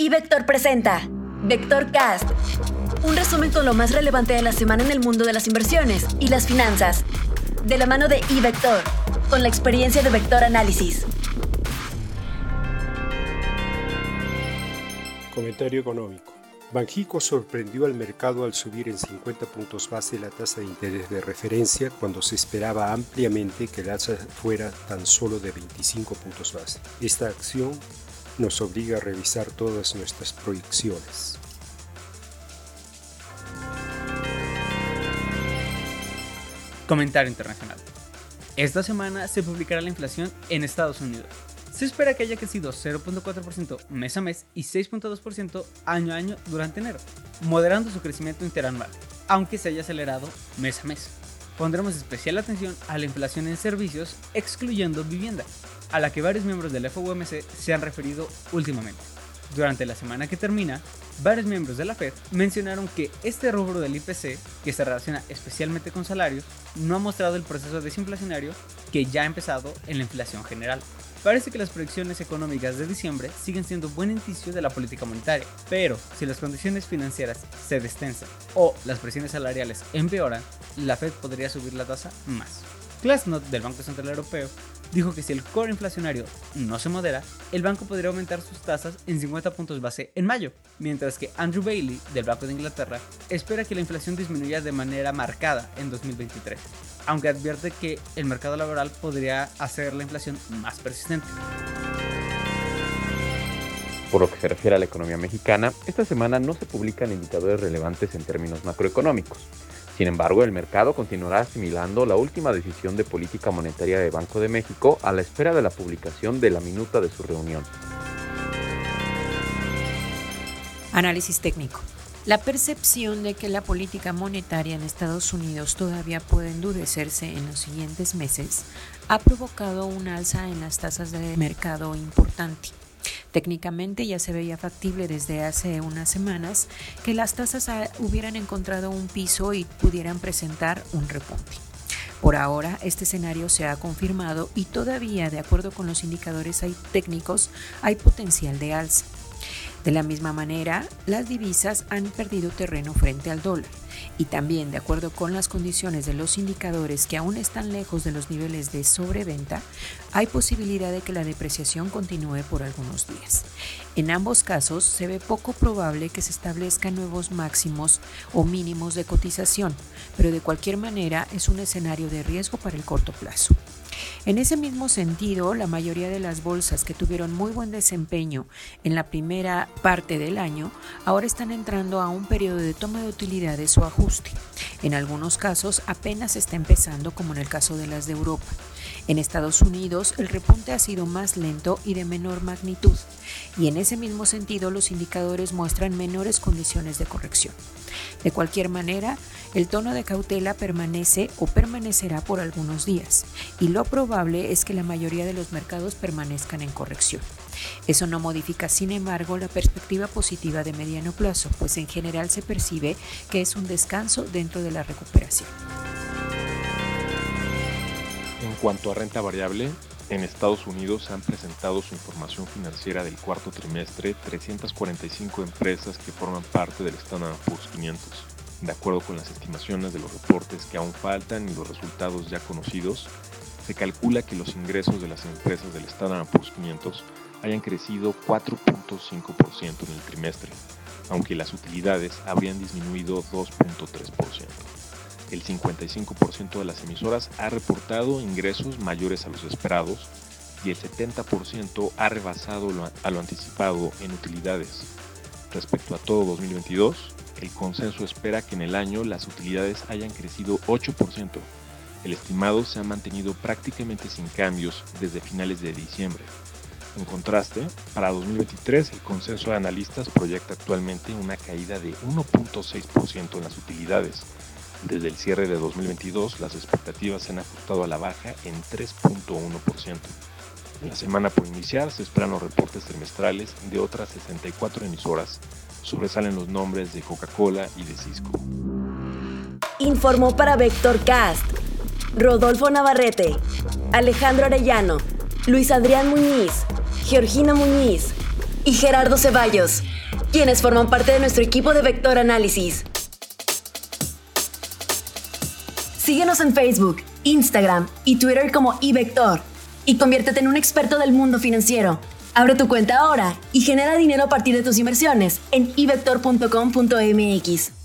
Y presenta Vector Cast, un resumen con lo más relevante de la semana en el mundo de las inversiones y las finanzas, de la mano de iVector, con la experiencia de Vector Análisis. Comentario económico. Banjico sorprendió al mercado al subir en 50 puntos base la tasa de interés de referencia cuando se esperaba ampliamente que el alza fuera tan solo de 25 puntos base. Esta acción nos obliga a revisar todas nuestras proyecciones. Comentario internacional. Esta semana se publicará la inflación en Estados Unidos. Se espera que haya crecido 0.4% mes a mes y 6.2% año a año durante enero, moderando su crecimiento interanual, aunque se haya acelerado mes a mes. Pondremos especial atención a la inflación en servicios, excluyendo vivienda, a la que varios miembros del FOMC se han referido últimamente. Durante la semana que termina, varios miembros de la Fed mencionaron que este rubro del IPC, que se relaciona especialmente con salarios, no ha mostrado el proceso desinflacionario que ya ha empezado en la inflación general. Parece que las proyecciones económicas de diciembre siguen siendo buen indicio de la política monetaria, pero si las condiciones financieras se destensan o las presiones salariales empeoran, la Fed podría subir la tasa más. Glassnode del Banco Central Europeo dijo que si el core inflacionario no se modera, el banco podría aumentar sus tasas en 50 puntos base en mayo, mientras que Andrew Bailey del Banco de Inglaterra espera que la inflación disminuya de manera marcada en 2023 aunque advierte que el mercado laboral podría hacer la inflación más persistente. Por lo que se refiere a la economía mexicana, esta semana no se publican indicadores relevantes en términos macroeconómicos. Sin embargo, el mercado continuará asimilando la última decisión de política monetaria de Banco de México a la espera de la publicación de la minuta de su reunión. Análisis técnico. La percepción de que la política monetaria en Estados Unidos todavía puede endurecerse en los siguientes meses ha provocado un alza en las tasas de mercado importante. Técnicamente ya se veía factible desde hace unas semanas que las tasas hubieran encontrado un piso y pudieran presentar un repunte. Por ahora, este escenario se ha confirmado y todavía, de acuerdo con los indicadores técnicos, hay potencial de alza. De la misma manera, las divisas han perdido terreno frente al dólar y también, de acuerdo con las condiciones de los indicadores que aún están lejos de los niveles de sobreventa, hay posibilidad de que la depreciación continúe por algunos días. En ambos casos, se ve poco probable que se establezcan nuevos máximos o mínimos de cotización, pero de cualquier manera es un escenario de riesgo para el corto plazo. En ese mismo sentido, la mayoría de las bolsas que tuvieron muy buen desempeño en la primera parte del año ahora están entrando a un periodo de toma de utilidades o ajuste. En algunos casos apenas está empezando, como en el caso de las de Europa. En Estados Unidos el repunte ha sido más lento y de menor magnitud, y en ese mismo sentido los indicadores muestran menores condiciones de corrección. De cualquier manera, el tono de cautela permanece o permanecerá por algunos días, y lo probable es que la mayoría de los mercados permanezcan en corrección. Eso no modifica, sin embargo, la perspectiva positiva de mediano plazo, pues en general se percibe que es un descanso dentro de la recuperación. En cuanto a renta variable, en Estados Unidos han presentado su información financiera del cuarto trimestre 345 empresas que forman parte del Standard Poor's 500. De acuerdo con las estimaciones de los reportes que aún faltan y los resultados ya conocidos, se calcula que los ingresos de las empresas del Standard Poor's 500 hayan crecido 4.5% en el trimestre, aunque las utilidades habrían disminuido 2.3% el 55% de las emisoras ha reportado ingresos mayores a los esperados y el 70% ha rebasado a lo anticipado en utilidades. Respecto a todo 2022, el consenso espera que en el año las utilidades hayan crecido 8%. El estimado se ha mantenido prácticamente sin cambios desde finales de diciembre. En contraste, para 2023 el consenso de analistas proyecta actualmente una caída de 1.6% en las utilidades, desde el cierre de 2022, las expectativas se han ajustado a la baja en 3.1%. En la semana por iniciar se esperan los reportes trimestrales de otras 64 emisoras. Sobresalen los nombres de Coca-Cola y de Cisco. Informó para Vector Cast Rodolfo Navarrete, Alejandro Arellano, Luis Adrián Muñiz, Georgina Muñiz y Gerardo Ceballos, quienes forman parte de nuestro equipo de Vector Análisis. Síguenos en Facebook, Instagram y Twitter como iVector y conviértete en un experto del mundo financiero. Abre tu cuenta ahora y genera dinero a partir de tus inversiones en ivector.com.mx.